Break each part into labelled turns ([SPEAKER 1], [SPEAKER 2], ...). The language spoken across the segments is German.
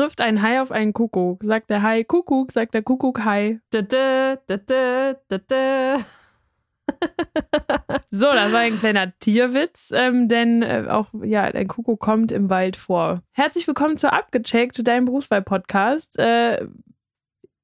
[SPEAKER 1] Trifft ein Hai auf einen Kuckuck. Sagt der Hai Kuckuck, sagt der Kuckuck Hai.
[SPEAKER 2] Dö, dö, dö.
[SPEAKER 1] So, das war ein kleiner Tierwitz, ähm, denn äh, auch ja, ein Kuckuck kommt im Wald vor. Herzlich willkommen zu Abgecheckt, deinem Berufswahl-Podcast. Äh,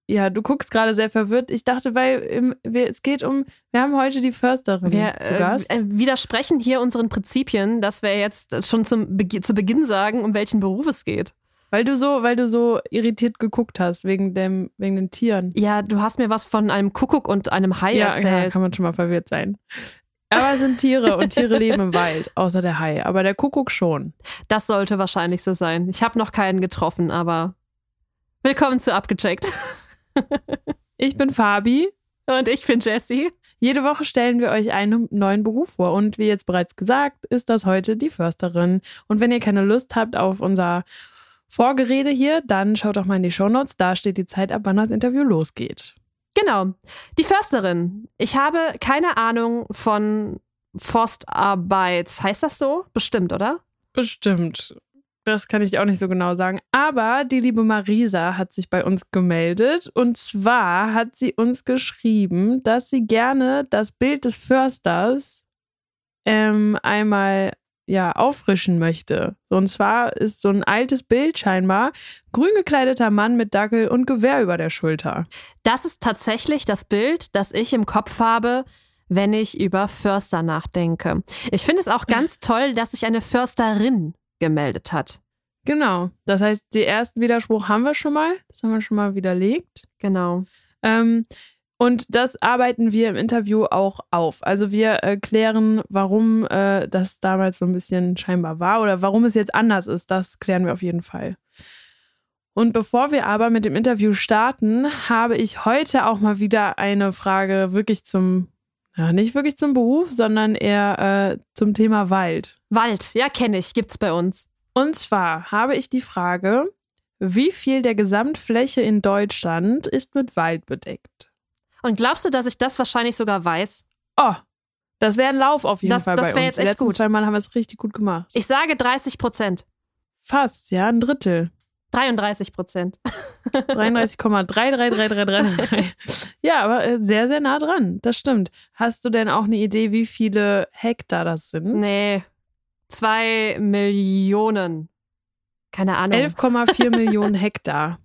[SPEAKER 1] ja, du guckst gerade sehr verwirrt. Ich dachte, weil im, wir, es geht um, wir haben heute die Försterin
[SPEAKER 2] Wir
[SPEAKER 1] zu
[SPEAKER 2] äh,
[SPEAKER 1] Gast.
[SPEAKER 2] äh, widersprechen hier unseren Prinzipien, dass wir jetzt schon zum zu Beginn sagen, um welchen Beruf es geht.
[SPEAKER 1] Weil du so, weil du so irritiert geguckt hast wegen dem, wegen den Tieren.
[SPEAKER 2] Ja, du hast mir was von einem Kuckuck und einem Hai
[SPEAKER 1] ja, ja,
[SPEAKER 2] erzählt.
[SPEAKER 1] kann man schon mal verwirrt sein. Aber es sind Tiere und Tiere leben im Wald, außer der Hai. Aber der Kuckuck schon.
[SPEAKER 2] Das sollte wahrscheinlich so sein. Ich habe noch keinen getroffen, aber willkommen zu Abgecheckt.
[SPEAKER 1] Ich bin Fabi.
[SPEAKER 2] Und ich bin Jessie.
[SPEAKER 1] Jede Woche stellen wir euch einen neuen Beruf vor. Und wie jetzt bereits gesagt, ist das heute die Försterin. Und wenn ihr keine Lust habt auf unser Vorgerede hier, dann schaut doch mal in die Shownotes. Da steht die Zeit ab, wann das Interview losgeht.
[SPEAKER 2] Genau. Die Försterin. Ich habe keine Ahnung von Forstarbeit. Heißt das so? Bestimmt, oder?
[SPEAKER 1] Bestimmt. Das kann ich dir auch nicht so genau sagen. Aber die liebe Marisa hat sich bei uns gemeldet. Und zwar hat sie uns geschrieben, dass sie gerne das Bild des Försters ähm, einmal ja, auffrischen möchte. Und zwar ist so ein altes Bild scheinbar grün gekleideter Mann mit Dackel und Gewehr über der Schulter.
[SPEAKER 2] Das ist tatsächlich das Bild, das ich im Kopf habe, wenn ich über Förster nachdenke. Ich finde es auch ganz toll, dass sich eine Försterin gemeldet hat.
[SPEAKER 1] Genau. Das heißt, den ersten Widerspruch haben wir schon mal. Das haben wir schon mal widerlegt.
[SPEAKER 2] Genau.
[SPEAKER 1] Ähm, und das arbeiten wir im Interview auch auf. Also wir erklären, warum äh, das damals so ein bisschen scheinbar war oder warum es jetzt anders ist. Das klären wir auf jeden Fall. Und bevor wir aber mit dem Interview starten, habe ich heute auch mal wieder eine Frage wirklich zum, ja, nicht wirklich zum Beruf, sondern eher äh, zum Thema Wald.
[SPEAKER 2] Wald, ja, kenne ich, gibt's bei uns.
[SPEAKER 1] Und zwar habe ich die Frage, wie viel der Gesamtfläche in Deutschland ist mit Wald bedeckt?
[SPEAKER 2] Und glaubst du, dass ich das wahrscheinlich sogar weiß?
[SPEAKER 1] Oh, das wäre ein Lauf auf jeden
[SPEAKER 2] Das-
[SPEAKER 1] Fall
[SPEAKER 2] das
[SPEAKER 1] bei
[SPEAKER 2] wär
[SPEAKER 1] uns.
[SPEAKER 2] jetzt echt
[SPEAKER 1] letzten
[SPEAKER 2] gut.
[SPEAKER 1] zwei Mal haben wir es richtig gut gemacht.
[SPEAKER 2] Ich sage 30 Prozent.
[SPEAKER 1] Fast, ja, ein Drittel.
[SPEAKER 2] 33 Prozent.
[SPEAKER 1] 33,33333. ja, aber äh, sehr, sehr nah dran. Das stimmt. Hast du denn auch eine Idee, wie viele Hektar das sind?
[SPEAKER 2] Nee. Zwei Millionen. Keine Ahnung.
[SPEAKER 1] 11,4 Millionen Hektar.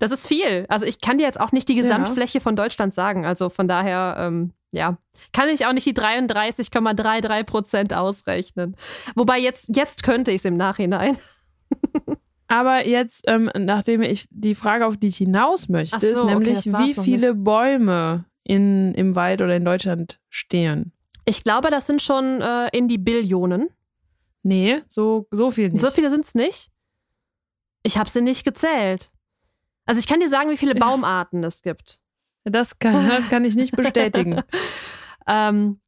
[SPEAKER 2] Das ist viel. Also ich kann dir jetzt auch nicht die Gesamtfläche von Deutschland sagen. Also von daher, ähm, ja, kann ich auch nicht die 33,33 Prozent ausrechnen. Wobei jetzt, jetzt könnte ich es im Nachhinein.
[SPEAKER 1] Aber jetzt, ähm, nachdem ich die Frage, auf die ich hinaus möchte,
[SPEAKER 2] so,
[SPEAKER 1] ist
[SPEAKER 2] okay,
[SPEAKER 1] nämlich,
[SPEAKER 2] war's
[SPEAKER 1] wie viele Bäume in, im Wald oder in Deutschland stehen.
[SPEAKER 2] Ich glaube, das sind schon äh, in die Billionen.
[SPEAKER 1] Nee, so, so viel nicht.
[SPEAKER 2] So viele sind es nicht. Ich habe sie nicht gezählt. Also ich kann dir sagen, wie viele Baumarten es gibt.
[SPEAKER 1] Das kann, das kann ich nicht bestätigen.
[SPEAKER 2] Ähm,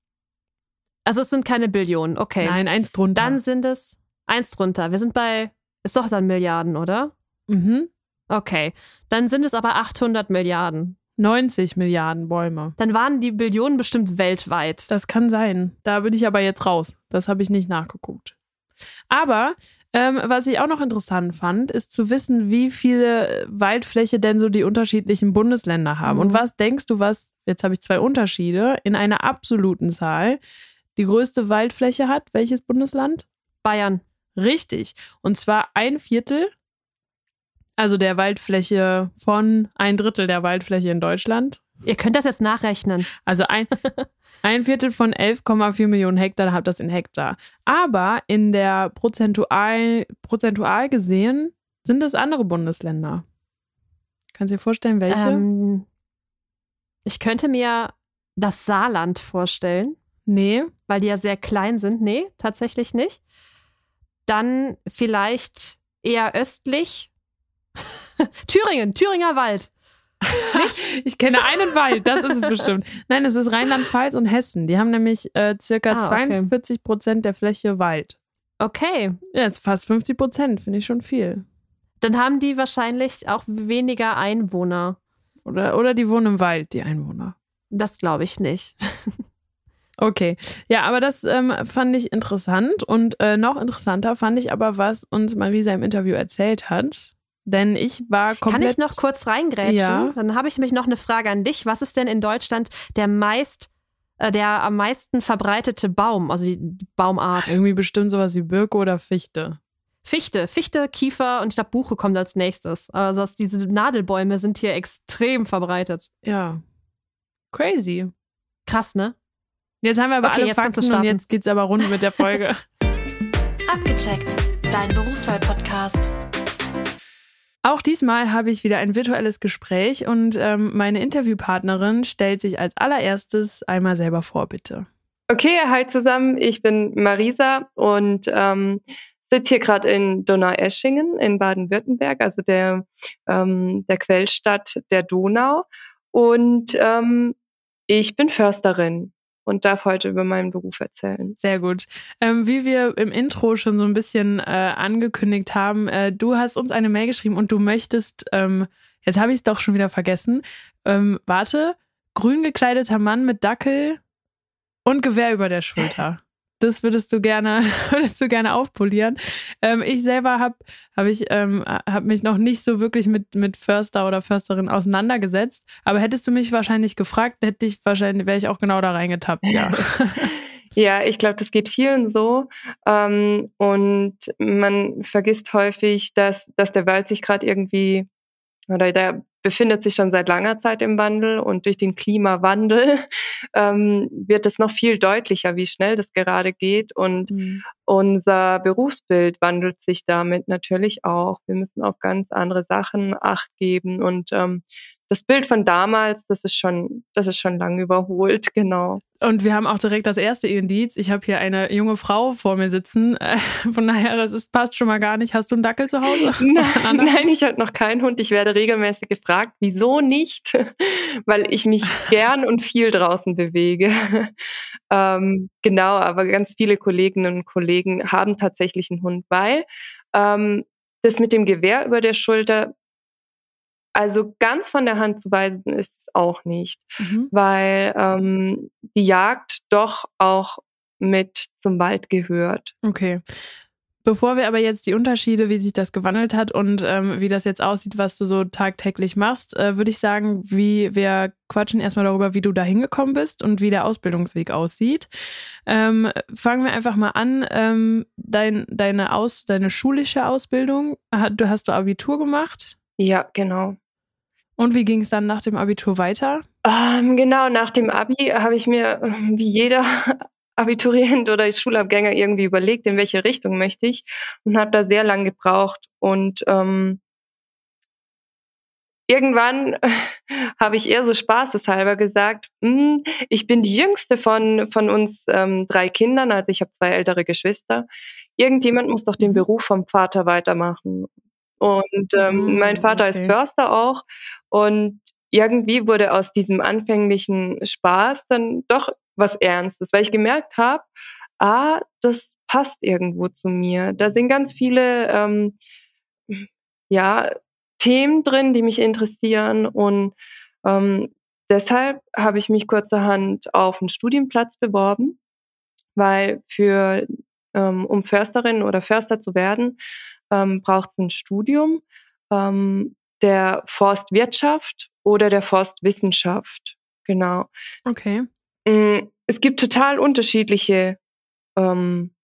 [SPEAKER 2] also es sind keine Billionen, okay.
[SPEAKER 1] Nein, eins drunter.
[SPEAKER 2] Dann sind es eins drunter. Wir sind bei, ist doch dann Milliarden, oder?
[SPEAKER 1] mhm.
[SPEAKER 2] Okay. Dann sind es aber 800 Milliarden.
[SPEAKER 1] 90 Milliarden Bäume.
[SPEAKER 2] Dann waren die Billionen bestimmt weltweit.
[SPEAKER 1] Das kann sein. Da bin ich aber jetzt raus. Das habe ich nicht nachgeguckt. Aber ähm, was ich auch noch interessant fand, ist zu wissen, wie viele Waldfläche denn so die unterschiedlichen Bundesländer haben.
[SPEAKER 2] Mhm.
[SPEAKER 1] Und was denkst du, was, jetzt habe ich zwei Unterschiede, in einer absoluten Zahl die größte Waldfläche hat? Welches Bundesland?
[SPEAKER 2] Bayern.
[SPEAKER 1] Richtig. Und zwar ein Viertel, also der Waldfläche von ein Drittel der Waldfläche in Deutschland.
[SPEAKER 2] Ihr könnt das jetzt nachrechnen.
[SPEAKER 1] Also ein, ein Viertel von 11,4 Millionen Hektar hat das in Hektar. Aber in der prozentual, prozentual gesehen sind es andere Bundesländer. Kannst du dir vorstellen, welche?
[SPEAKER 2] Ähm, ich könnte mir das Saarland vorstellen,
[SPEAKER 1] nee.
[SPEAKER 2] weil die ja sehr klein sind. Nee, tatsächlich nicht. Dann vielleicht eher östlich. Thüringen, Thüringer Wald.
[SPEAKER 1] Ich kenne einen Wald, das ist es bestimmt. Nein, es ist Rheinland-Pfalz und Hessen. Die haben nämlich äh, circa
[SPEAKER 2] Ah, okay.
[SPEAKER 1] 42 Prozent der Fläche Wald.
[SPEAKER 2] Okay.
[SPEAKER 1] Ja, jetzt fast 50 Prozent, finde ich schon viel.
[SPEAKER 2] Dann haben die wahrscheinlich auch weniger Einwohner.
[SPEAKER 1] Oder, oder die wohnen im Wald, die Einwohner.
[SPEAKER 2] Das glaube ich nicht.
[SPEAKER 1] Okay, ja, aber das ähm, fand ich interessant und äh, noch interessanter fand ich aber, was uns Marisa im Interview erzählt hat. Denn ich war komplett.
[SPEAKER 2] Kann ich noch kurz reingrätschen? Ja. Dann habe ich nämlich noch eine Frage an dich. Was ist denn in Deutschland der meist äh, der am meisten verbreitete Baum, also die Baumart?
[SPEAKER 1] Irgendwie bestimmt sowas wie Birke oder Fichte.
[SPEAKER 2] Fichte, Fichte, Kiefer und ich glaube Buche kommt als nächstes. Also diese Nadelbäume sind hier extrem verbreitet.
[SPEAKER 1] Ja. Crazy.
[SPEAKER 2] Krass, ne?
[SPEAKER 1] Jetzt haben wir aber okay, alle Fakten und jetzt geht's aber rund mit der Folge.
[SPEAKER 3] Abgecheckt, dein Berufswahl-Podcast.
[SPEAKER 1] Auch diesmal habe ich wieder ein virtuelles Gespräch und ähm, meine Interviewpartnerin stellt sich als allererstes einmal selber vor, bitte.
[SPEAKER 4] Okay, hi zusammen, ich bin Marisa und ähm, sitze hier gerade in Donaueschingen in Baden-Württemberg, also der, ähm, der Quellstadt der Donau. Und ähm, ich bin Försterin und darf heute über meinen Beruf erzählen.
[SPEAKER 1] Sehr gut. Ähm, wie wir im Intro schon so ein bisschen äh, angekündigt haben, äh, du hast uns eine Mail geschrieben und du möchtest, ähm, jetzt habe ich es doch schon wieder vergessen, ähm, warte, grün gekleideter Mann mit Dackel und Gewehr über der Schulter das würdest du gerne, würdest du gerne aufpolieren. Ähm, ich selber habe hab ähm, hab mich noch nicht so wirklich mit mit Förster oder Försterin auseinandergesetzt. Aber hättest du mich wahrscheinlich gefragt, hätte ich wahrscheinlich wäre ich auch genau da reingetappt. Ja.
[SPEAKER 4] Ja, ich glaube, das geht vielen so. Ähm, und man vergisst häufig, dass, dass der Wald sich gerade irgendwie oder der befindet sich schon seit langer Zeit im Wandel und durch den Klimawandel ähm, wird es noch viel deutlicher, wie schnell das gerade geht und mhm. unser Berufsbild wandelt sich damit natürlich auch. Wir müssen auf ganz andere Sachen acht geben und ähm, das Bild von damals, das ist schon, das ist schon lang überholt, genau.
[SPEAKER 1] Und wir haben auch direkt das erste Indiz. Ich habe hier eine junge Frau vor mir sitzen. Von daher, das ist, passt schon mal gar nicht. Hast du einen Dackel zu Hause?
[SPEAKER 4] Nein, nein ich habe noch keinen Hund. Ich werde regelmäßig gefragt, wieso nicht? Weil ich mich gern und viel draußen bewege. ähm, genau, aber ganz viele Kolleginnen und Kollegen haben tatsächlich einen Hund, weil ähm, das mit dem Gewehr über der Schulter also ganz von der Hand zu weisen ist es auch nicht, mhm. weil ähm, die Jagd doch auch mit zum Wald gehört.
[SPEAKER 1] Okay. Bevor wir aber jetzt die Unterschiede, wie sich das gewandelt hat und ähm, wie das jetzt aussieht, was du so tagtäglich machst, äh, würde ich sagen, wie wir quatschen erstmal darüber, wie du da hingekommen bist und wie der Ausbildungsweg aussieht. Ähm, fangen wir einfach mal an. Ähm, dein, deine, Aus, deine schulische Ausbildung, du hast du Abitur gemacht?
[SPEAKER 4] Ja, genau.
[SPEAKER 1] Und wie ging es dann nach dem Abitur weiter?
[SPEAKER 4] Ähm, genau, nach dem Abi habe ich mir, wie jeder Abiturient oder Schulabgänger, irgendwie überlegt, in welche Richtung möchte ich und habe da sehr lang gebraucht. Und ähm, irgendwann habe ich eher so spaßeshalber gesagt, hm, ich bin die jüngste von, von uns ähm, drei Kindern, also ich habe zwei ältere Geschwister. Irgendjemand muss doch den mhm. Beruf vom Vater weitermachen. Und ähm, mein mhm, Vater okay. ist Förster auch. Und irgendwie wurde aus diesem anfänglichen Spaß dann doch was Ernstes, weil ich gemerkt habe, ah, das passt irgendwo zu mir. Da sind ganz viele ähm, ja, Themen drin, die mich interessieren. Und ähm, deshalb habe ich mich kurzerhand auf einen Studienplatz beworben, weil für ähm, um Försterin oder Förster zu werden, ähm, braucht es ein Studium ähm, der Forstwirtschaft oder der Forstwissenschaft. Genau.
[SPEAKER 1] Okay.
[SPEAKER 4] Mm, es gibt total unterschiedliche ähm,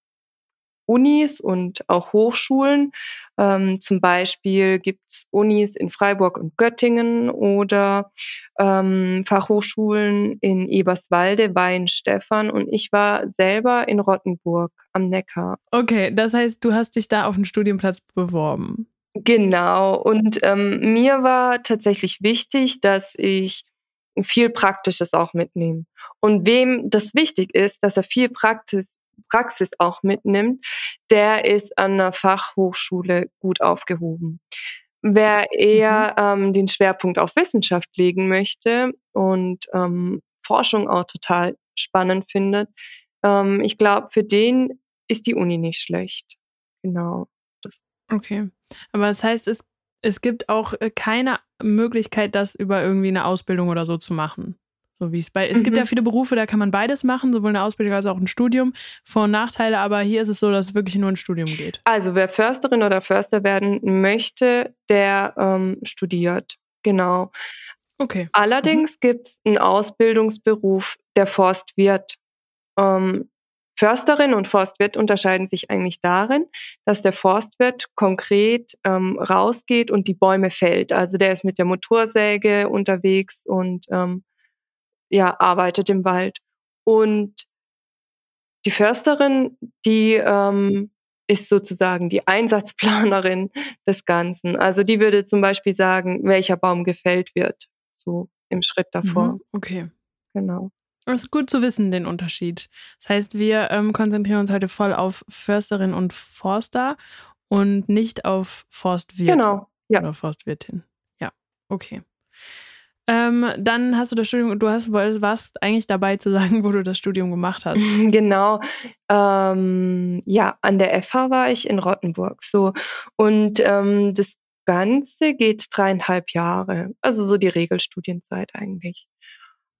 [SPEAKER 4] Unis und auch Hochschulen. Ähm, zum Beispiel gibt es Unis in Freiburg und Göttingen oder ähm, Fachhochschulen in Eberswalde, Weinstefan und ich war selber in Rottenburg am Neckar.
[SPEAKER 1] Okay, das heißt, du hast dich da auf einen Studienplatz beworben.
[SPEAKER 4] Genau, und ähm, mir war tatsächlich wichtig, dass ich viel Praktisches auch mitnehme. Und wem das wichtig ist, dass er viel Praxis, Praxis auch mitnimmt, der ist an einer Fachhochschule gut aufgehoben. Wer eher mhm. ähm, den Schwerpunkt auf Wissenschaft legen möchte und ähm, Forschung auch total spannend findet, ähm, ich glaube, für den ist die Uni nicht schlecht. Genau.
[SPEAKER 1] Das okay. Aber das heißt, es, es gibt auch äh, keine Möglichkeit, das über irgendwie eine Ausbildung oder so zu machen. So wie es bei, es mhm. gibt ja viele Berufe, da kann man beides machen, sowohl eine Ausbildung als auch ein Studium. Vor- und Nachteile, aber hier ist es so, dass es wirklich nur ein Studium geht.
[SPEAKER 4] Also wer Försterin oder Förster werden möchte, der ähm, studiert. Genau.
[SPEAKER 1] Okay.
[SPEAKER 4] Allerdings mhm. gibt es einen Ausbildungsberuf, der Forstwirt. Ähm, Försterin und Forstwirt unterscheiden sich eigentlich darin, dass der Forstwirt konkret ähm, rausgeht und die Bäume fällt. Also der ist mit der Motorsäge unterwegs und ähm, ja, arbeitet im Wald. Und die Försterin, die ähm, ist sozusagen die Einsatzplanerin des Ganzen. Also die würde zum Beispiel sagen, welcher Baum gefällt wird, so im Schritt davor.
[SPEAKER 1] Mhm, okay.
[SPEAKER 4] Genau.
[SPEAKER 1] Es ist gut zu wissen, den Unterschied. Das heißt, wir ähm, konzentrieren uns heute voll auf Försterin und Forster und nicht auf Forstwirt
[SPEAKER 4] genau, ja.
[SPEAKER 1] oder Forstwirtin. Ja, okay. Ähm, dann hast du das Studium, du hast, warst eigentlich dabei zu sagen, wo du das Studium gemacht hast.
[SPEAKER 4] Genau. Ähm, ja, an der FH war ich in Rottenburg. So. Und ähm, das Ganze geht dreieinhalb Jahre. Also so die Regelstudienzeit eigentlich.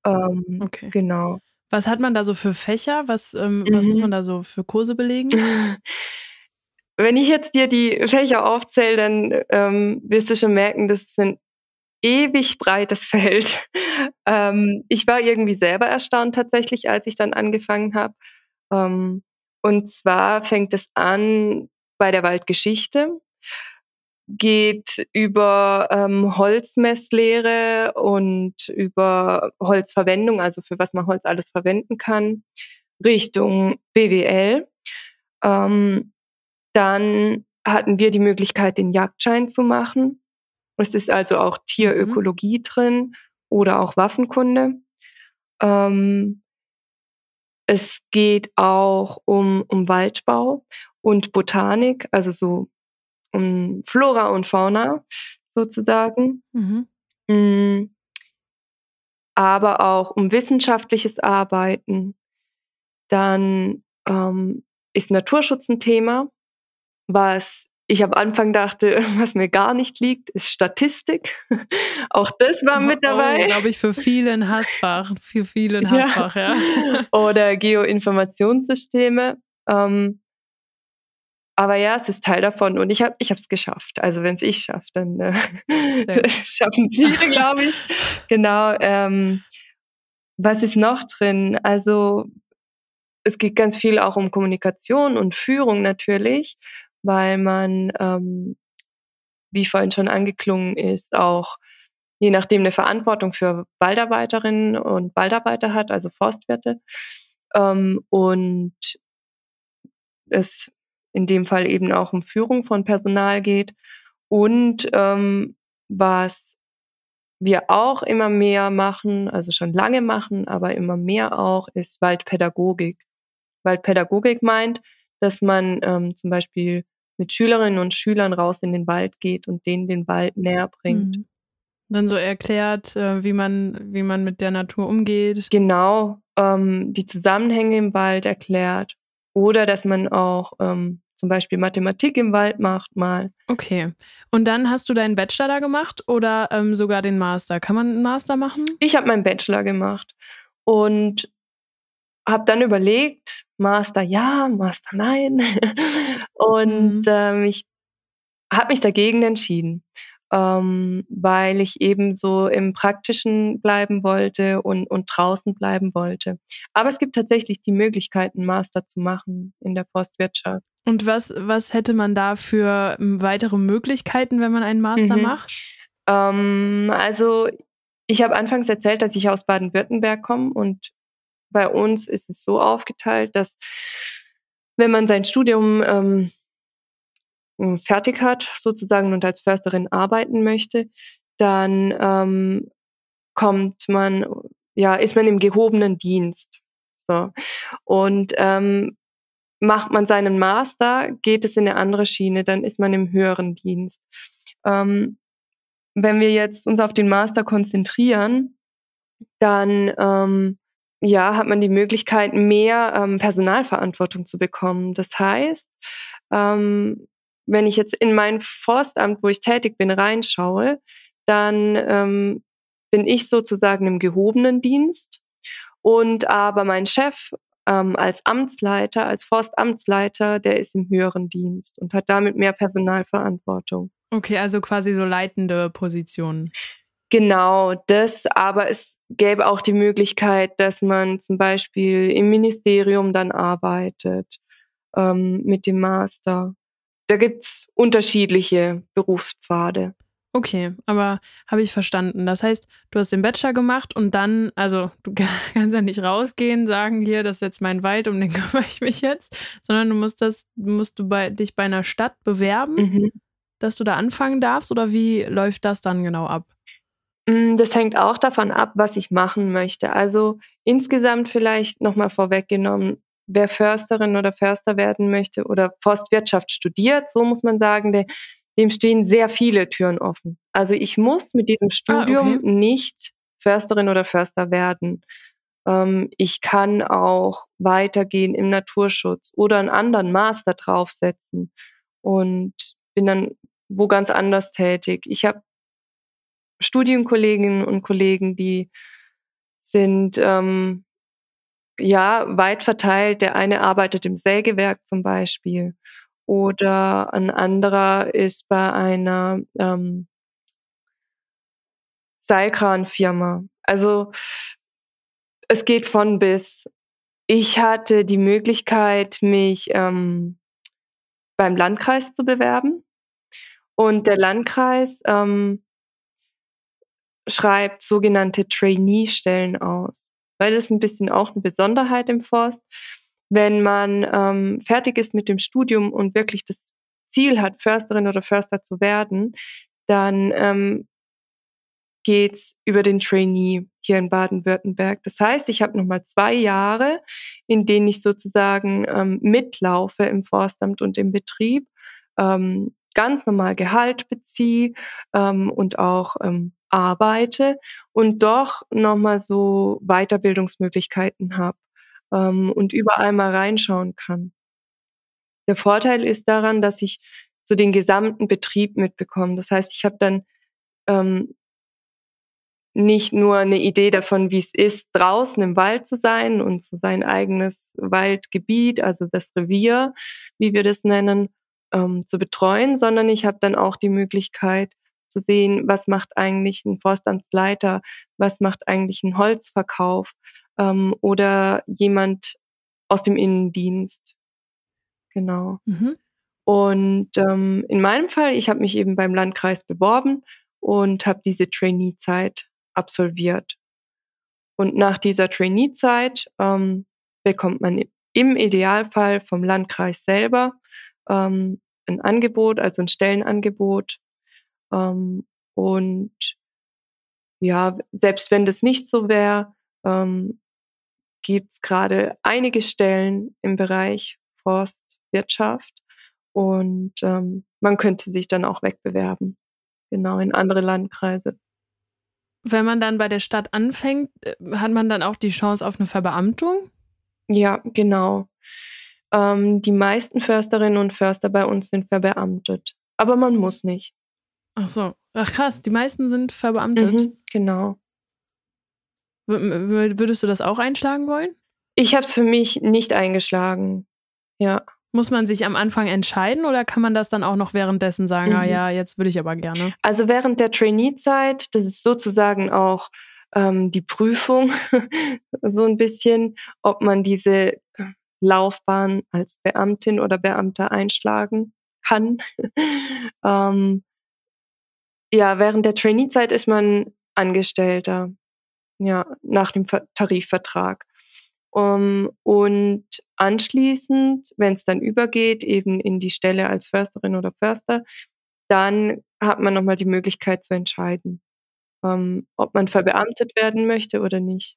[SPEAKER 4] Ähm, okay. Genau.
[SPEAKER 1] Was hat man da so für Fächer? Was, mhm. was muss man da so für Kurse belegen?
[SPEAKER 4] Wenn ich jetzt dir die Fächer aufzähle, dann ähm, wirst du schon merken, das sind ewig breites Feld. Ähm, ich war irgendwie selber erstaunt tatsächlich, als ich dann angefangen habe. Ähm, und zwar fängt es an bei der Waldgeschichte, geht über ähm, Holzmesslehre und über Holzverwendung, also für was man Holz alles verwenden kann, Richtung BWL. Ähm, dann hatten wir die Möglichkeit, den Jagdschein zu machen. Es ist also auch Tierökologie mhm. drin oder auch Waffenkunde. Ähm, es geht auch um, um Waldbau und Botanik, also so um Flora und Fauna sozusagen. Mhm. Mm, aber auch um wissenschaftliches Arbeiten. Dann ähm, ist Naturschutz ein Thema, was ich am Anfang dachte, was mir gar nicht liegt, ist Statistik. Auch das war mit oh, dabei.
[SPEAKER 1] Oh, glaube ich, für vielen Hassfach, für vielen Hassfach, ja. ja.
[SPEAKER 4] Oder Geoinformationssysteme. Ähm, aber ja, es ist Teil davon und ich habe ich es geschafft. Also wenn es ich schaffe, dann äh, schaffen es viele, glaube ich. genau. Ähm, was ist noch drin? Also es geht ganz viel auch um Kommunikation und Führung natürlich weil man, ähm, wie vorhin schon angeklungen ist, auch je nachdem eine Verantwortung für Waldarbeiterinnen und Waldarbeiter hat, also Forstwirte. Ähm, und es in dem Fall eben auch um Führung von Personal geht. Und ähm, was wir auch immer mehr machen, also schon lange machen, aber immer mehr auch, ist Waldpädagogik. Waldpädagogik meint, dass man ähm, zum Beispiel mit Schülerinnen und Schülern raus in den Wald geht und denen den Wald näher bringt. Mhm.
[SPEAKER 1] Dann so erklärt, äh, wie man, wie man mit der Natur umgeht.
[SPEAKER 4] Genau, ähm, die Zusammenhänge im Wald erklärt. Oder dass man auch ähm, zum Beispiel Mathematik im Wald macht mal.
[SPEAKER 1] Okay. Und dann hast du deinen Bachelor da gemacht oder ähm, sogar den Master? Kann man einen Master machen?
[SPEAKER 4] Ich habe meinen Bachelor gemacht und habe dann überlegt, Master ja, Master nein. und mhm. ähm, ich habe mich dagegen entschieden, ähm, weil ich eben so im Praktischen bleiben wollte und, und draußen bleiben wollte. Aber es gibt tatsächlich die Möglichkeit, einen Master zu machen in der Forstwirtschaft.
[SPEAKER 1] Und was, was hätte man da für ähm, weitere Möglichkeiten, wenn man einen Master mhm. macht?
[SPEAKER 4] Ähm, also ich habe anfangs erzählt, dass ich aus Baden-Württemberg komme und bei uns ist es so aufgeteilt, dass wenn man sein Studium ähm, fertig hat, sozusagen, und als Försterin arbeiten möchte, dann ähm, kommt man, ja, ist man im gehobenen Dienst. So. Und ähm, macht man seinen Master, geht es in eine andere Schiene, dann ist man im höheren Dienst. Ähm, wenn wir jetzt uns auf den Master konzentrieren, dann ähm, ja, hat man die Möglichkeit, mehr ähm, Personalverantwortung zu bekommen. Das heißt, ähm, wenn ich jetzt in mein Forstamt, wo ich tätig bin, reinschaue, dann ähm, bin ich sozusagen im gehobenen Dienst und aber mein Chef ähm, als Amtsleiter, als Forstamtsleiter, der ist im höheren Dienst und hat damit mehr Personalverantwortung.
[SPEAKER 1] Okay, also quasi so leitende Positionen.
[SPEAKER 4] Genau, das, aber es gäbe auch die Möglichkeit, dass man zum Beispiel im Ministerium dann arbeitet ähm, mit dem Master. Da gibt's unterschiedliche Berufspfade.
[SPEAKER 1] Okay, aber habe ich verstanden. Das heißt, du hast den Bachelor gemacht und dann, also du kannst ja nicht rausgehen, sagen hier, das ist jetzt mein Wald, um den kümmere ich mich jetzt, sondern du musst das, musst du bei, dich bei einer Stadt bewerben, mhm. dass du da anfangen darfst oder wie läuft das dann genau ab?
[SPEAKER 4] Mm, das hängt auch davon ab, was ich machen möchte. Also insgesamt vielleicht nochmal vorweggenommen, wer Försterin oder Förster werden möchte oder Forstwirtschaft studiert, so muss man sagen, der dem stehen sehr viele Türen offen. Also ich muss mit diesem Studium ah, okay. nicht Försterin oder Förster werden. Ähm, ich kann auch weitergehen im Naturschutz oder einen anderen Master draufsetzen und bin dann wo ganz anders tätig. Ich habe Studienkolleginnen und Kollegen, die sind ähm, ja weit verteilt. Der eine arbeitet im Sägewerk zum Beispiel oder ein anderer ist bei einer ähm, Seilkranfirma. Also es geht von bis. Ich hatte die Möglichkeit, mich ähm, beim Landkreis zu bewerben. Und der Landkreis ähm, schreibt sogenannte Trainee-Stellen aus. Weil das ist ein bisschen auch eine Besonderheit im Forst wenn man ähm, fertig ist mit dem Studium und wirklich das Ziel hat, Försterin oder Förster zu werden, dann ähm, geht's über den Trainee hier in Baden-Württemberg. Das heißt, ich habe nochmal zwei Jahre, in denen ich sozusagen ähm, mitlaufe im Forstamt und im Betrieb, ähm, ganz normal Gehalt beziehe ähm, und auch ähm, arbeite und doch nochmal so Weiterbildungsmöglichkeiten habe ähm, und überall mal reinschauen kann. Der Vorteil ist daran, dass ich so den gesamten Betrieb mitbekomme. Das heißt, ich habe dann ähm, nicht nur eine Idee davon, wie es ist, draußen im Wald zu sein und so sein eigenes Waldgebiet, also das Revier, wie wir das nennen, ähm, zu betreuen, sondern ich habe dann auch die Möglichkeit zu sehen, was macht eigentlich ein Forstamtsleiter, was macht eigentlich ein Holzverkauf, ähm, oder jemand aus dem Innendienst. Genau. Mhm. Und ähm, in meinem Fall, ich habe mich eben beim Landkreis beworben und habe diese Trainee-Zeit absolviert. Und nach dieser Trainee-Zeit ähm, bekommt man im Idealfall vom Landkreis selber ähm, ein Angebot, also ein Stellenangebot. Ähm, und ja, selbst wenn das nicht so wäre, ähm, gibt es gerade einige Stellen im Bereich Forstwirtschaft und ähm, man könnte sich dann auch wegbewerben, genau in andere Landkreise.
[SPEAKER 1] Wenn man dann bei der Stadt anfängt, äh, hat man dann auch die Chance auf eine Verbeamtung?
[SPEAKER 4] Ja, genau. Ähm, die meisten Försterinnen und Förster bei uns sind verbeamtet, aber man muss nicht.
[SPEAKER 1] Ach so, ach krass, die meisten sind verbeamtet. Mhm,
[SPEAKER 4] genau.
[SPEAKER 1] Würdest du das auch einschlagen wollen?
[SPEAKER 4] Ich habe es für mich nicht eingeschlagen. Ja.
[SPEAKER 1] Muss man sich am Anfang entscheiden oder kann man das dann auch noch währenddessen sagen, ah mhm. ah ja, jetzt würde ich aber gerne?
[SPEAKER 4] Also während der Trainee-Zeit, das ist sozusagen auch ähm, die Prüfung, so ein bisschen, ob man diese Laufbahn als Beamtin oder Beamter einschlagen kann. ähm, ja, während der Trainee-Zeit ist man Angestellter ja, nach dem Tarifvertrag. Um, und anschließend, wenn es dann übergeht, eben in die Stelle als Försterin oder Förster, dann hat man nochmal die Möglichkeit zu entscheiden, um, ob man verbeamtet werden möchte oder nicht.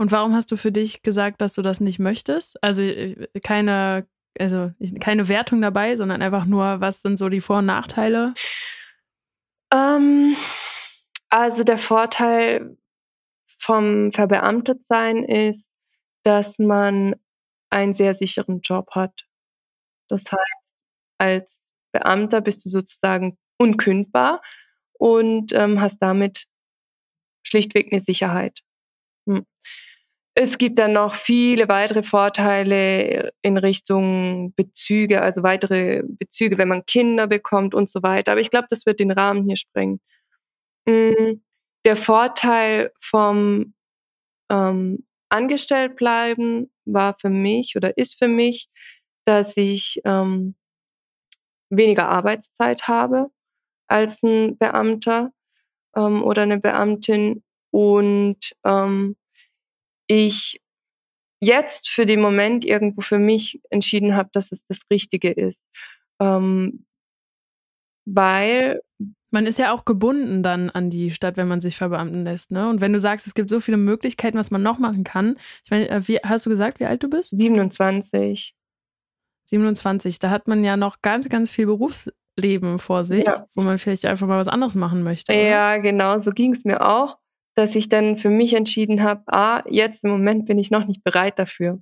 [SPEAKER 1] Und warum hast du für dich gesagt, dass du das nicht möchtest? Also äh, keine, also keine Wertung dabei, sondern einfach nur, was sind so die Vor- und Nachteile?
[SPEAKER 4] Ähm, also der Vorteil vom Verbeamtetsein ist, dass man einen sehr sicheren Job hat. Das heißt, als Beamter bist du sozusagen unkündbar und ähm, hast damit schlichtweg eine Sicherheit. Hm. Es gibt dann noch viele weitere Vorteile in Richtung Bezüge, also weitere Bezüge, wenn man Kinder bekommt und so weiter. Aber ich glaube, das wird den Rahmen hier sprengen. Hm, der Vorteil vom ähm, Angestelltbleiben war für mich oder ist für mich, dass ich ähm, weniger Arbeitszeit habe als ein Beamter ähm, oder eine Beamtin und ähm, ich jetzt für den Moment irgendwo für mich entschieden habe, dass es das Richtige ist. Ähm, weil
[SPEAKER 1] man ist ja auch gebunden dann an die Stadt, wenn man sich verbeamten lässt, ne? Und wenn du sagst, es gibt so viele Möglichkeiten, was man noch machen kann. Ich meine, äh, wie hast du gesagt, wie alt du bist?
[SPEAKER 4] 27.
[SPEAKER 1] 27. Da hat man ja noch ganz, ganz viel Berufsleben vor sich, ja. wo man vielleicht einfach mal was anderes machen möchte. Oder?
[SPEAKER 4] Ja, genau, so ging es mir auch, dass ich dann für mich entschieden habe, ah, jetzt im Moment bin ich noch nicht bereit dafür.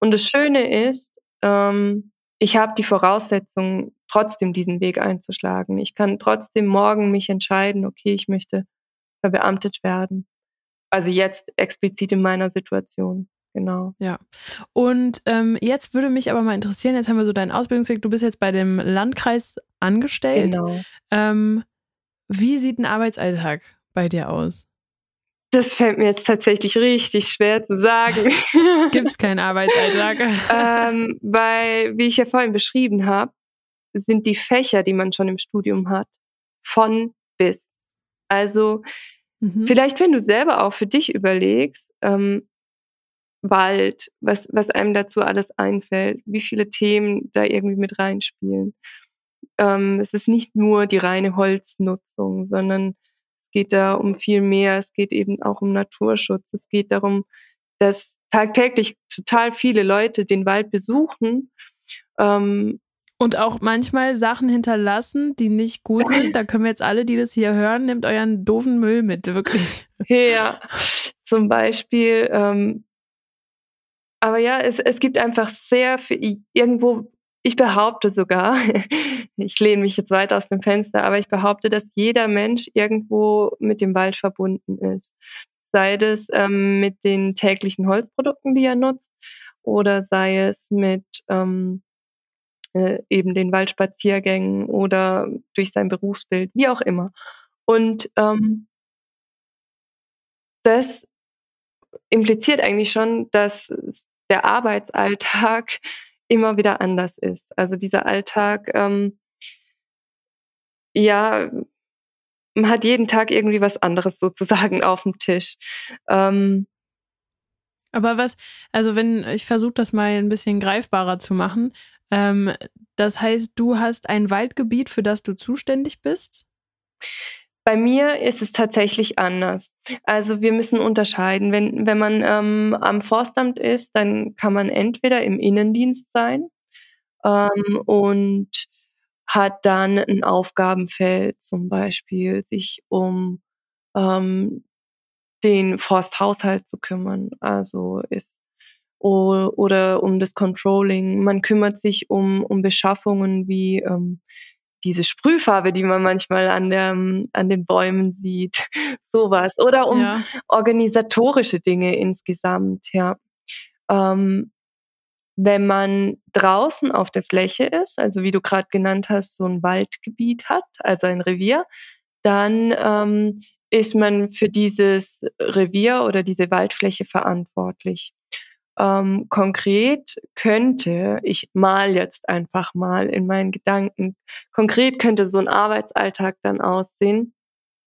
[SPEAKER 4] Und das Schöne ist, ähm, ich habe die Voraussetzungen, trotzdem diesen Weg einzuschlagen. Ich kann trotzdem morgen mich entscheiden, okay, ich möchte verbeamtet werden. Also jetzt explizit in meiner Situation. Genau.
[SPEAKER 1] Ja. Und ähm, jetzt würde mich aber mal interessieren, jetzt haben wir so deinen Ausbildungsweg, du bist jetzt bei dem Landkreis angestellt.
[SPEAKER 4] Genau.
[SPEAKER 1] Ähm, wie sieht ein Arbeitsalltag bei dir aus?
[SPEAKER 4] Das fällt mir jetzt tatsächlich richtig schwer zu sagen.
[SPEAKER 1] Gibt es keinen Arbeitsalltag?
[SPEAKER 4] ähm, weil, wie ich ja vorhin beschrieben habe, sind die Fächer, die man schon im Studium hat, von bis. Also mhm. vielleicht, wenn du selber auch für dich überlegst, ähm, Wald, was, was einem dazu alles einfällt, wie viele Themen da irgendwie mit reinspielen. Ähm, es ist nicht nur die reine Holznutzung, sondern geht da um viel mehr. Es geht eben auch um Naturschutz. Es geht darum, dass tagtäglich total viele Leute den Wald besuchen. Ähm,
[SPEAKER 1] und auch manchmal Sachen hinterlassen, die nicht gut sind. Da können wir jetzt alle, die das hier hören, nehmt euren doofen Müll mit, wirklich.
[SPEAKER 4] Ja, zum Beispiel ähm, aber ja, es, es gibt einfach sehr viel, irgendwo, ich behaupte sogar, ich lehne mich jetzt weit aus dem Fenster, aber ich behaupte, dass jeder Mensch irgendwo mit dem Wald verbunden ist. Sei es ähm, mit den täglichen Holzprodukten, die er nutzt, oder sei es mit ähm, äh, eben den Waldspaziergängen oder durch sein Berufsbild, wie auch immer. Und ähm, das impliziert eigentlich schon, dass der Arbeitsalltag immer wieder anders ist. Also dieser Alltag, ähm, ja, man hat jeden Tag irgendwie was anderes sozusagen auf dem Tisch. Ähm,
[SPEAKER 1] aber was, also wenn ich versuche das mal ein bisschen greifbarer zu machen, ähm, das heißt, du hast ein Waldgebiet, für das du zuständig bist?
[SPEAKER 4] Bei mir ist es tatsächlich anders. Also wir müssen unterscheiden. Wenn, wenn man ähm, am Forstamt ist, dann kann man entweder im Innendienst sein ähm, und hat dann ein Aufgabenfeld, zum Beispiel sich um ähm, den Forsthaushalt zu kümmern. Also ist oder um das Controlling. Man kümmert sich um, um Beschaffungen wie ähm, diese Sprühfarbe, die man manchmal an, der, an den Bäumen sieht, sowas. Oder um ja. organisatorische Dinge insgesamt, ja. Ähm, wenn man draußen auf der Fläche ist, also wie du gerade genannt hast, so ein Waldgebiet hat, also ein Revier, dann ähm, ist man für dieses Revier oder diese Waldfläche verantwortlich. Ähm, konkret könnte, ich mal jetzt einfach mal in meinen Gedanken, konkret könnte so ein Arbeitsalltag dann aussehen.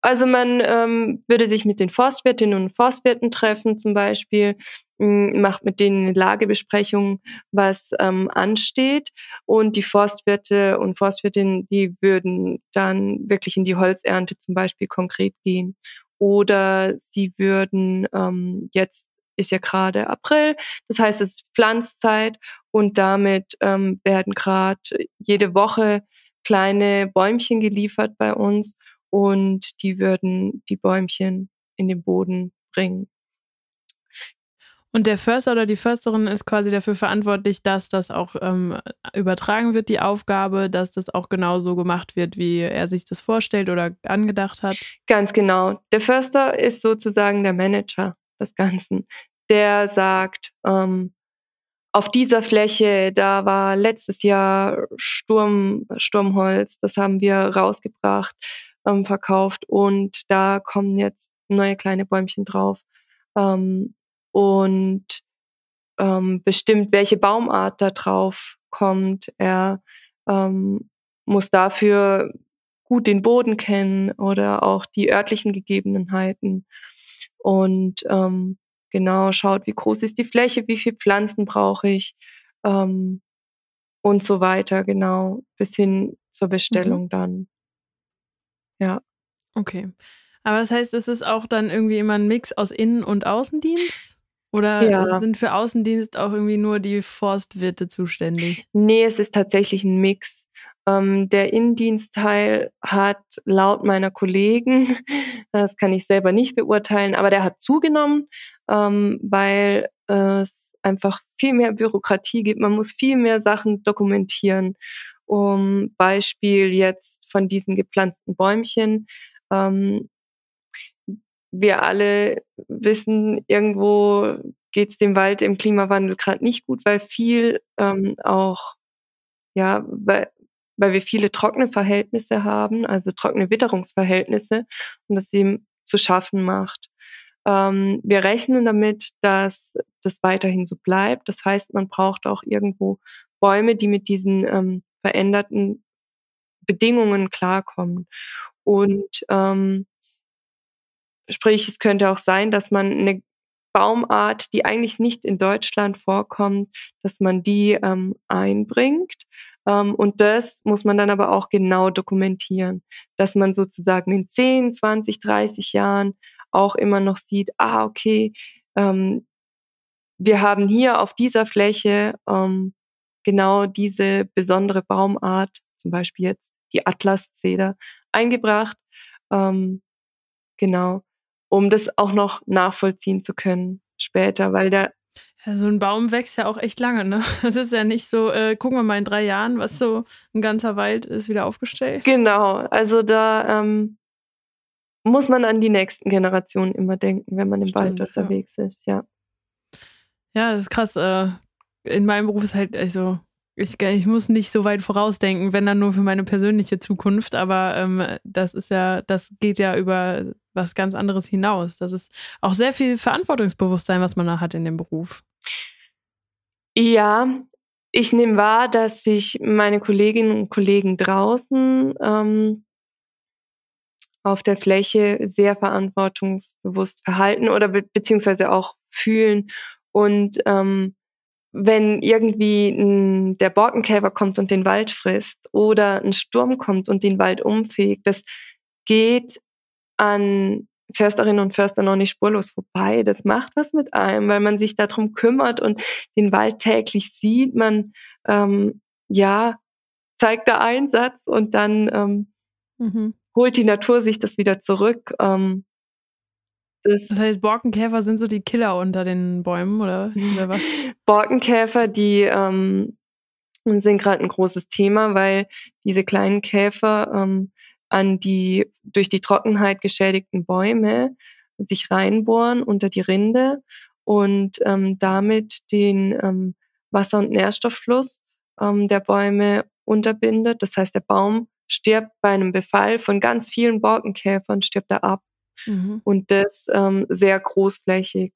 [SPEAKER 4] Also man ähm, würde sich mit den Forstwirtinnen und Forstwirten treffen zum Beispiel, macht mit denen eine Lagebesprechung, was ähm, ansteht. Und die Forstwirte und Forstwirtinnen, die würden dann wirklich in die Holzernte zum Beispiel konkret gehen. Oder sie würden ähm, jetzt ist ja gerade April. Das heißt, es ist Pflanzzeit und damit ähm, werden gerade jede Woche kleine Bäumchen geliefert bei uns und die würden die Bäumchen in den Boden bringen.
[SPEAKER 1] Und der Förster oder die Försterin ist quasi dafür verantwortlich, dass das auch ähm, übertragen wird, die Aufgabe, dass das auch genau so gemacht wird, wie er sich das vorstellt oder angedacht hat.
[SPEAKER 4] Ganz genau. Der Förster ist sozusagen der Manager des Ganzen. Der sagt, ähm, auf dieser Fläche, da war letztes Jahr Sturm, Sturmholz, das haben wir rausgebracht, ähm, verkauft und da kommen jetzt neue kleine Bäumchen drauf. Ähm, und ähm, bestimmt, welche Baumart da drauf kommt. Er ähm, muss dafür gut den Boden kennen oder auch die örtlichen Gegebenheiten. Und ähm, genau schaut, wie groß ist die Fläche, wie viele Pflanzen brauche ich ähm, und so weiter, genau, bis hin zur Bestellung mhm. dann. Ja.
[SPEAKER 1] Okay. Aber das heißt, es ist auch dann irgendwie immer ein Mix aus Innen- und Außendienst? Oder ja. sind für Außendienst auch irgendwie nur die Forstwirte zuständig?
[SPEAKER 4] Nee, es ist tatsächlich ein Mix. Ähm, der Innendienstteil hat laut meiner Kollegen, das kann ich selber nicht beurteilen, aber der hat zugenommen, ähm, weil es einfach viel mehr Bürokratie gibt. Man muss viel mehr Sachen dokumentieren. Um Beispiel jetzt von diesen gepflanzten Bäumchen. Ähm, wir alle wissen, irgendwo geht es dem Wald im Klimawandel gerade nicht gut, weil viel ähm, auch, ja, weil, weil wir viele trockene Verhältnisse haben, also trockene Witterungsverhältnisse und das eben zu schaffen macht. Ähm, wir rechnen damit, dass das weiterhin so bleibt. Das heißt, man braucht auch irgendwo Bäume, die mit diesen ähm, veränderten Bedingungen klarkommen. Und ähm, Sprich, es könnte auch sein, dass man eine Baumart, die eigentlich nicht in Deutschland vorkommt, dass man die ähm, einbringt. Ähm, und das muss man dann aber auch genau dokumentieren, dass man sozusagen in 10, 20, 30 Jahren auch immer noch sieht, ah, okay, ähm, wir haben hier auf dieser Fläche ähm, genau diese besondere Baumart, zum Beispiel jetzt die Atlaszeder, eingebracht. Ähm, genau um das auch noch nachvollziehen zu können später, weil der
[SPEAKER 1] ja, so ein Baum wächst ja auch echt lange, ne? Das ist ja nicht so, äh, gucken wir mal in drei Jahren, was so ein ganzer Wald ist, wieder aufgestellt.
[SPEAKER 4] Genau, also da ähm, muss man an die nächsten Generationen immer denken, wenn man im Stimmt, Wald unterwegs ja. ist, ja.
[SPEAKER 1] Ja, das ist krass. Äh, in meinem Beruf ist halt, also ich, ich muss nicht so weit vorausdenken, wenn dann nur für meine persönliche Zukunft, aber ähm, das ist ja, das geht ja über was ganz anderes hinaus. Das ist auch sehr viel Verantwortungsbewusstsein, was man da hat in dem Beruf.
[SPEAKER 4] Ja, ich nehme wahr, dass sich meine Kolleginnen und Kollegen draußen ähm, auf der Fläche sehr verantwortungsbewusst verhalten oder be beziehungsweise auch fühlen und ähm, wenn irgendwie ein, der Borkenkäfer kommt und den Wald frisst oder ein Sturm kommt und den Wald umfegt, das geht an Försterinnen und Förster noch nicht spurlos vorbei. Das macht was mit einem, weil man sich darum kümmert und den Wald täglich sieht. Man ähm, ja zeigt da Einsatz und dann ähm, mhm. holt die Natur sich das wieder zurück. Ähm,
[SPEAKER 1] das, das heißt, Borkenkäfer sind so die Killer unter den Bäumen, oder, oder was?
[SPEAKER 4] Borkenkäfer, die ähm, sind gerade ein großes Thema, weil diese kleinen Käfer ähm, an die durch die Trockenheit geschädigten Bäume sich reinbohren unter die Rinde und ähm, damit den ähm, Wasser- und Nährstofffluss ähm, der Bäume unterbindet. Das heißt, der Baum stirbt bei einem Befall von ganz vielen Borkenkäfern, stirbt er ab. Mhm. Und das ähm, sehr großflächig.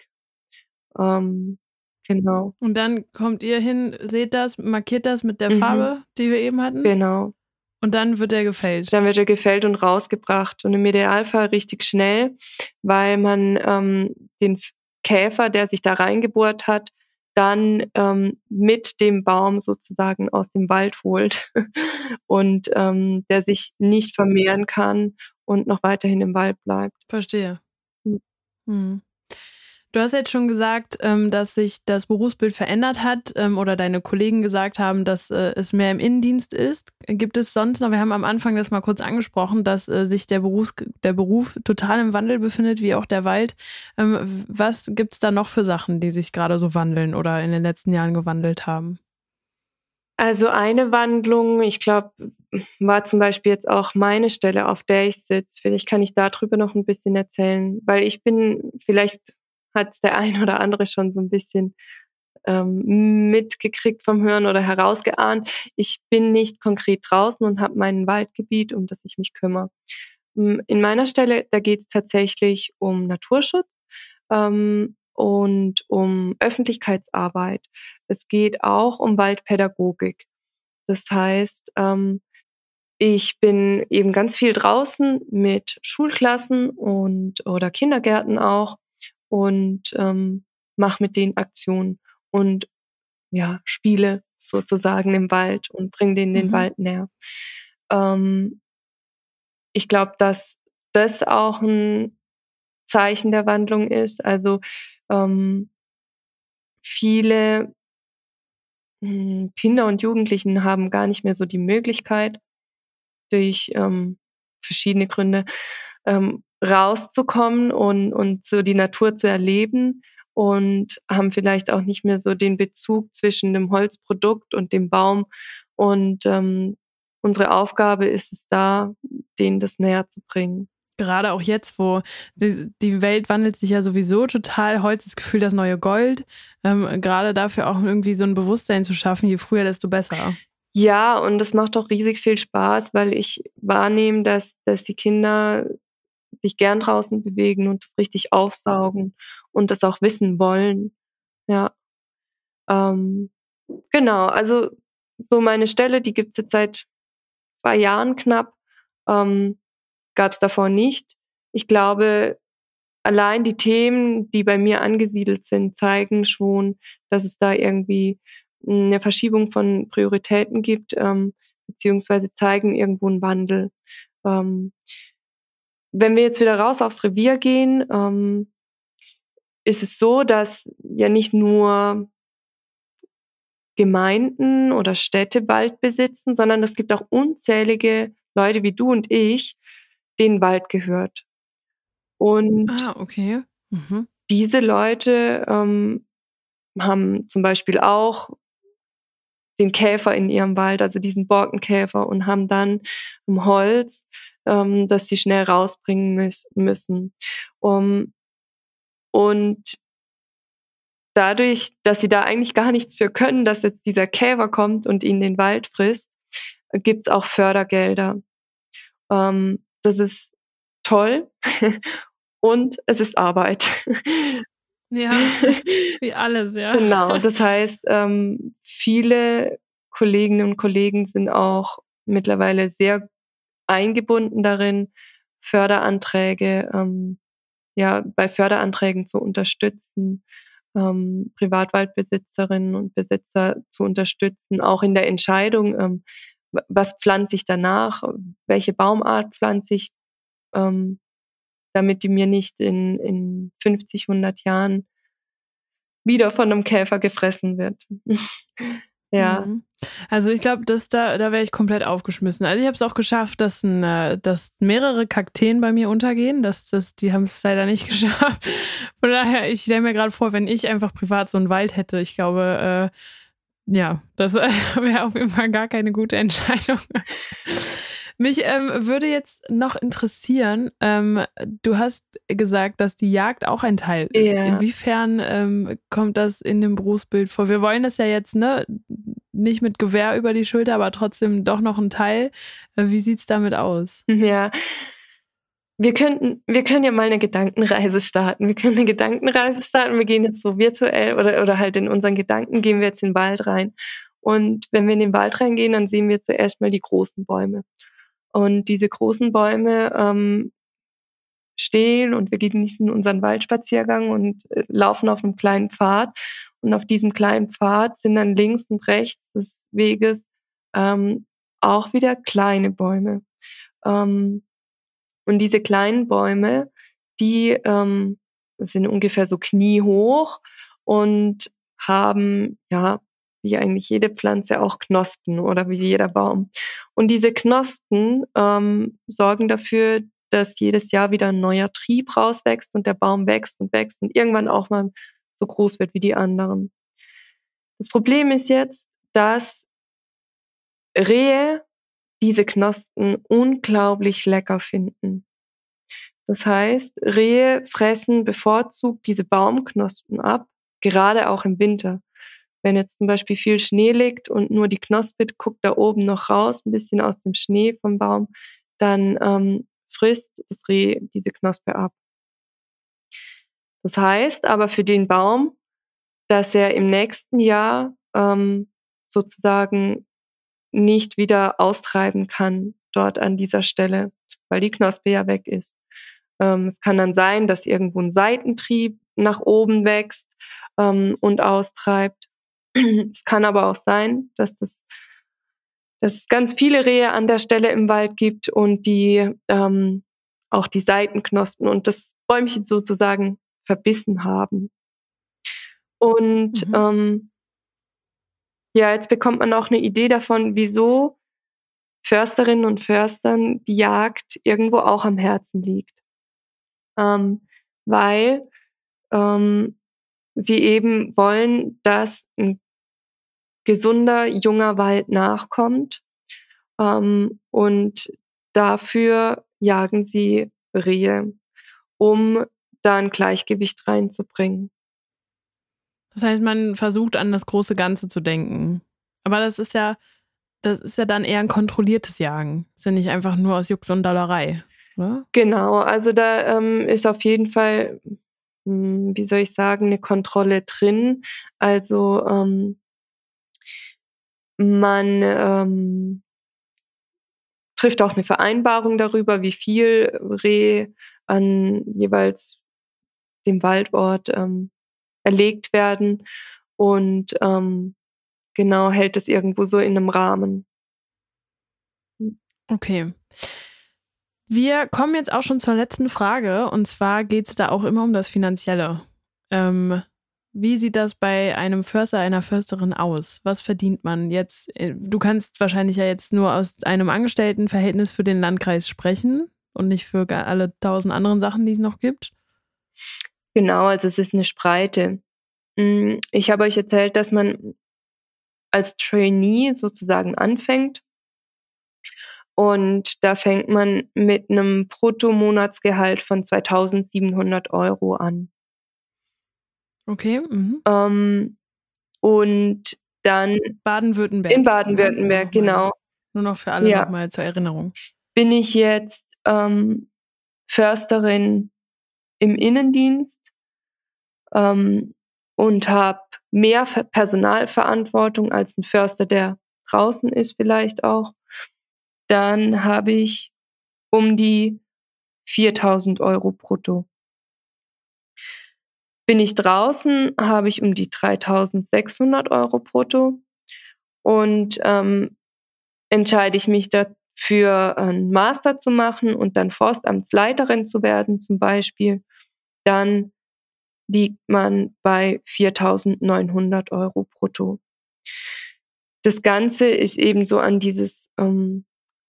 [SPEAKER 4] Ähm, genau.
[SPEAKER 1] Und dann kommt ihr hin, seht das, markiert das mit der mhm. Farbe, die wir eben hatten?
[SPEAKER 4] Genau.
[SPEAKER 1] Und dann wird er gefällt.
[SPEAKER 4] Dann wird er gefällt und rausgebracht. Und im Idealfall richtig schnell, weil man ähm, den Käfer, der sich da reingebohrt hat, dann ähm, mit dem Baum sozusagen aus dem Wald holt und ähm, der sich nicht vermehren kann und noch weiterhin im Wald bleibt.
[SPEAKER 1] Verstehe. Hm. Hm. Du hast jetzt schon gesagt, ähm, dass sich das Berufsbild verändert hat ähm, oder deine Kollegen gesagt haben, dass äh, es mehr im Innendienst ist. Gibt es sonst noch, wir haben am Anfang das mal kurz angesprochen, dass äh, sich der, Berufs-, der Beruf total im Wandel befindet, wie auch der Wald. Ähm, was gibt es da noch für Sachen, die sich gerade so wandeln oder in den letzten Jahren gewandelt haben?
[SPEAKER 4] Also eine Wandlung, ich glaube, war zum Beispiel jetzt auch meine Stelle, auf der ich sitze. Vielleicht kann ich darüber noch ein bisschen erzählen, weil ich bin vielleicht hat der ein oder andere schon so ein bisschen ähm, mitgekriegt vom Hören oder herausgeahnt. Ich bin nicht konkret draußen und habe mein Waldgebiet, um das ich mich kümmere. Hm, in meiner Stelle, da geht es tatsächlich um Naturschutz ähm, und um Öffentlichkeitsarbeit. Es geht auch um Waldpädagogik. Das heißt, ähm, ich bin eben ganz viel draußen mit Schulklassen und oder Kindergärten auch und ähm, mache mit denen Aktionen und ja, spiele sozusagen im Wald und bringe denen den mhm. Wald näher. Ähm, ich glaube, dass das auch ein Zeichen der Wandlung ist. Also ähm, viele hm, Kinder und Jugendlichen haben gar nicht mehr so die Möglichkeit, durch ähm, verschiedene Gründe ähm, rauszukommen und, und so die Natur zu erleben und haben vielleicht auch nicht mehr so den Bezug zwischen dem Holzprodukt und dem Baum. Und ähm, unsere Aufgabe ist es da, denen das näher zu bringen.
[SPEAKER 1] Gerade auch jetzt, wo die, die Welt wandelt sich ja sowieso total. Holz ist Gefühl das neue Gold. Ähm, gerade dafür auch irgendwie so ein Bewusstsein zu schaffen, je früher, desto besser.
[SPEAKER 4] Ja, und das macht auch riesig viel Spaß, weil ich wahrnehme, dass, dass die Kinder sich gern draußen bewegen und das richtig aufsaugen und das auch wissen wollen. Ja. Ähm, genau, also so meine Stelle, die gibt es jetzt seit zwei Jahren knapp, ähm, gab es davor nicht. Ich glaube, allein die Themen, die bei mir angesiedelt sind, zeigen schon, dass es da irgendwie eine Verschiebung von Prioritäten gibt, ähm, beziehungsweise zeigen irgendwo einen Wandel. Ähm, wenn wir jetzt wieder raus aufs Revier gehen, ähm, ist es so, dass ja nicht nur Gemeinden oder Städte Wald besitzen, sondern es gibt auch unzählige Leute wie du und ich, denen Wald gehört. Und
[SPEAKER 1] ah, okay. Mhm.
[SPEAKER 4] diese Leute ähm, haben zum Beispiel auch den Käfer in ihrem Wald, also diesen Borkenkäfer, und haben dann Holz ähm, das sie schnell rausbringen mü müssen. Um, und dadurch, dass sie da eigentlich gar nichts für können, dass jetzt dieser Käfer kommt und ihnen den Wald frisst, gibt es auch Fördergelder. Ähm, das ist toll und es ist Arbeit.
[SPEAKER 1] Ja, wie alles, ja.
[SPEAKER 4] Genau, das heißt, ähm, viele Kolleginnen und Kollegen sind auch mittlerweile sehr eingebunden darin, Förderanträge, ähm, ja, bei Förderanträgen zu unterstützen, ähm, Privatwaldbesitzerinnen und Besitzer zu unterstützen, auch in der Entscheidung, ähm, was pflanze ich danach, welche Baumart pflanze ich, ähm, damit die mir nicht in, in 50, 100 Jahren wieder von einem Käfer gefressen wird. Ja. Mhm.
[SPEAKER 1] Also ich glaube, da, da wäre ich komplett aufgeschmissen. Also ich habe es auch geschafft, dass, ein, äh, dass mehrere Kakteen bei mir untergehen. Das, das, die haben es leider nicht geschafft. Von daher, ich stelle mir gerade vor, wenn ich einfach privat so einen Wald hätte, ich glaube, äh, ja, das wäre auf jeden Fall gar keine gute Entscheidung. Mich ähm, würde jetzt noch interessieren, ähm, du hast gesagt, dass die Jagd auch ein Teil ist. Ja. Inwiefern ähm, kommt das in dem Berufsbild vor? Wir wollen das ja jetzt ne, nicht mit Gewehr über die Schulter, aber trotzdem doch noch ein Teil. Äh, wie sieht es damit aus?
[SPEAKER 4] Ja. Wir könnten, wir können ja mal eine Gedankenreise starten. Wir können eine Gedankenreise starten. Wir gehen jetzt so virtuell oder, oder halt in unseren Gedanken gehen wir jetzt in den Wald rein. Und wenn wir in den Wald reingehen, dann sehen wir zuerst mal die großen Bäume. Und diese großen Bäume ähm, stehen und wir genießen unseren Waldspaziergang und äh, laufen auf einem kleinen Pfad. Und auf diesem kleinen Pfad sind dann links und rechts des Weges ähm, auch wieder kleine Bäume. Ähm, und diese kleinen Bäume, die ähm, sind ungefähr so kniehoch und haben, ja, wie eigentlich jede Pflanze auch Knospen oder wie jeder Baum. Und diese Knospen ähm, sorgen dafür, dass jedes Jahr wieder ein neuer Trieb rauswächst und der Baum wächst und wächst und irgendwann auch mal so groß wird wie die anderen. Das Problem ist jetzt, dass Rehe diese Knospen unglaublich lecker finden. Das heißt, Rehe fressen bevorzugt diese Baumknospen ab, gerade auch im Winter. Wenn jetzt zum Beispiel viel Schnee liegt und nur die Knospe guckt da oben noch raus, ein bisschen aus dem Schnee vom Baum, dann ähm, frisst das Reh diese Knospe ab. Das heißt aber für den Baum, dass er im nächsten Jahr ähm, sozusagen nicht wieder austreiben kann dort an dieser Stelle, weil die Knospe ja weg ist. Ähm, es kann dann sein, dass irgendwo ein Seitentrieb nach oben wächst ähm, und austreibt. es kann aber auch sein, dass das dass es ganz viele Rehe an der Stelle im Wald gibt und die ähm, auch die Seitenknospen und das Bäumchen sozusagen verbissen haben. Und mhm. ähm, ja, jetzt bekommt man auch eine Idee davon, wieso Försterinnen und Förstern die Jagd irgendwo auch am Herzen liegt. Ähm, weil ähm, sie eben wollen, dass ein gesunder junger Wald nachkommt. Ähm, und dafür jagen sie Rehe, um da ein Gleichgewicht reinzubringen.
[SPEAKER 1] Das heißt, man versucht an das große Ganze zu denken. Aber das ist ja, das ist ja dann eher ein kontrolliertes Jagen. Das ist ja nicht einfach nur aus Jux und Dollerei, oder?
[SPEAKER 4] Genau, also da ähm, ist auf jeden Fall, hm, wie soll ich sagen, eine Kontrolle drin. Also ähm, man ähm, trifft auch eine Vereinbarung darüber, wie viel Reh an jeweils dem Waldort ähm, erlegt werden und ähm, genau hält es irgendwo so in einem Rahmen.
[SPEAKER 1] Okay. Wir kommen jetzt auch schon zur letzten Frage und zwar geht es da auch immer um das Finanzielle. Ähm, wie sieht das bei einem Förster, einer Försterin aus? Was verdient man jetzt? Äh, du kannst wahrscheinlich ja jetzt nur aus einem Angestelltenverhältnis für den Landkreis sprechen und nicht für alle tausend anderen Sachen, die es noch gibt.
[SPEAKER 4] Genau, also es ist eine Spreite. Hm, ich habe euch erzählt, dass man als Trainee sozusagen anfängt. Und da fängt man mit einem Bruttomonatsgehalt von 2700 Euro an.
[SPEAKER 1] Okay. Mhm.
[SPEAKER 4] Ähm, und dann.
[SPEAKER 1] Baden-Württemberg.
[SPEAKER 4] In Baden-Württemberg, genau.
[SPEAKER 1] Nur noch für alle ja. nochmal zur Erinnerung.
[SPEAKER 4] Bin ich jetzt ähm, Försterin im Innendienst ähm, und habe mehr Personalverantwortung als ein Förster, der draußen ist vielleicht auch, dann habe ich um die 4000 Euro brutto. Bin ich draußen, habe ich um die 3600 Euro brutto und ähm, entscheide ich mich dafür, einen Master zu machen und dann Forstamtsleiterin zu werden zum Beispiel, dann liegt man bei 4.900 Euro brutto. Das Ganze ist eben so an dieses ähm,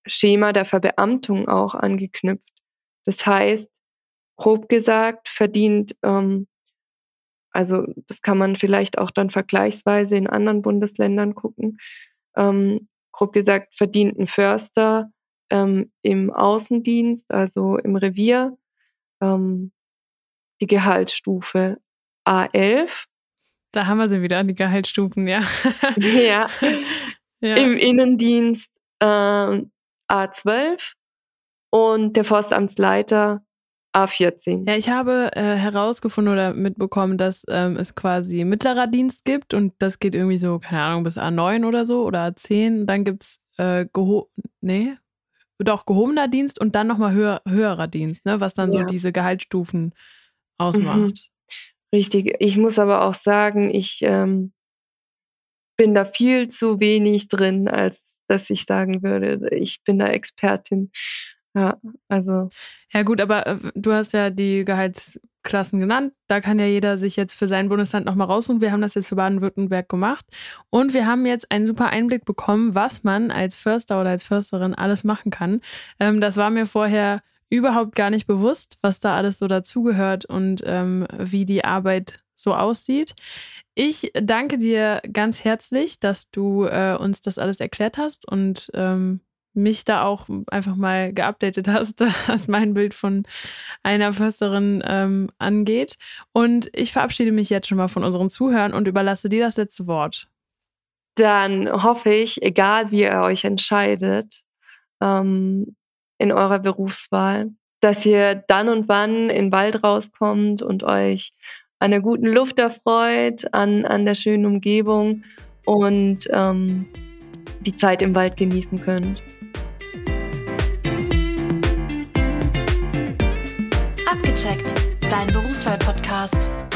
[SPEAKER 4] Schema der Verbeamtung auch angeknüpft. Das heißt, grob gesagt, verdient, ähm, also das kann man vielleicht auch dann vergleichsweise in anderen Bundesländern gucken, ähm, grob gesagt, verdient ein Förster ähm, im Außendienst, also im Revier, ähm, die Gehaltsstufe A11.
[SPEAKER 1] Da haben wir sie wieder, die Gehaltsstufen, ja.
[SPEAKER 4] ja. ja. Im Innendienst äh, A12 und der Forstamtsleiter A14.
[SPEAKER 1] Ja, ich habe äh, herausgefunden oder mitbekommen, dass ähm, es quasi mittlerer Dienst gibt und das geht irgendwie so, keine Ahnung, bis A9 oder so oder A10. Dann gibt es äh, geho nee, doch gehobener Dienst und dann nochmal höher, höherer Dienst, ne, was dann ja. so diese Gehaltsstufen ausmacht. Mhm.
[SPEAKER 4] Richtig. Ich muss aber auch sagen, ich ähm, bin da viel zu wenig drin, als dass ich sagen würde, ich bin da Expertin. Ja, also.
[SPEAKER 1] Ja, gut, aber äh, du hast ja die Gehalts, Klassen genannt. Da kann ja jeder sich jetzt für sein Bundesland nochmal raussuchen. Wir haben das jetzt für Baden-Württemberg gemacht. Und wir haben jetzt einen super Einblick bekommen, was man als Förster oder als Försterin alles machen kann. Ähm, das war mir vorher überhaupt gar nicht bewusst, was da alles so dazugehört und ähm, wie die Arbeit so aussieht. Ich danke dir ganz herzlich, dass du äh, uns das alles erklärt hast und ähm, mich da auch einfach mal geupdatet hast, was mein Bild von einer Försterin ähm, angeht. Und ich verabschiede mich jetzt schon mal von unseren Zuhörern und überlasse dir das letzte Wort.
[SPEAKER 4] Dann hoffe ich, egal wie ihr euch entscheidet ähm, in eurer Berufswahl, dass ihr dann und wann in den Wald rauskommt und euch an der guten Luft erfreut, an, an der schönen Umgebung und ähm, die Zeit im Wald genießen könnt.
[SPEAKER 3] Abgecheckt, dein Berufswahl-Podcast.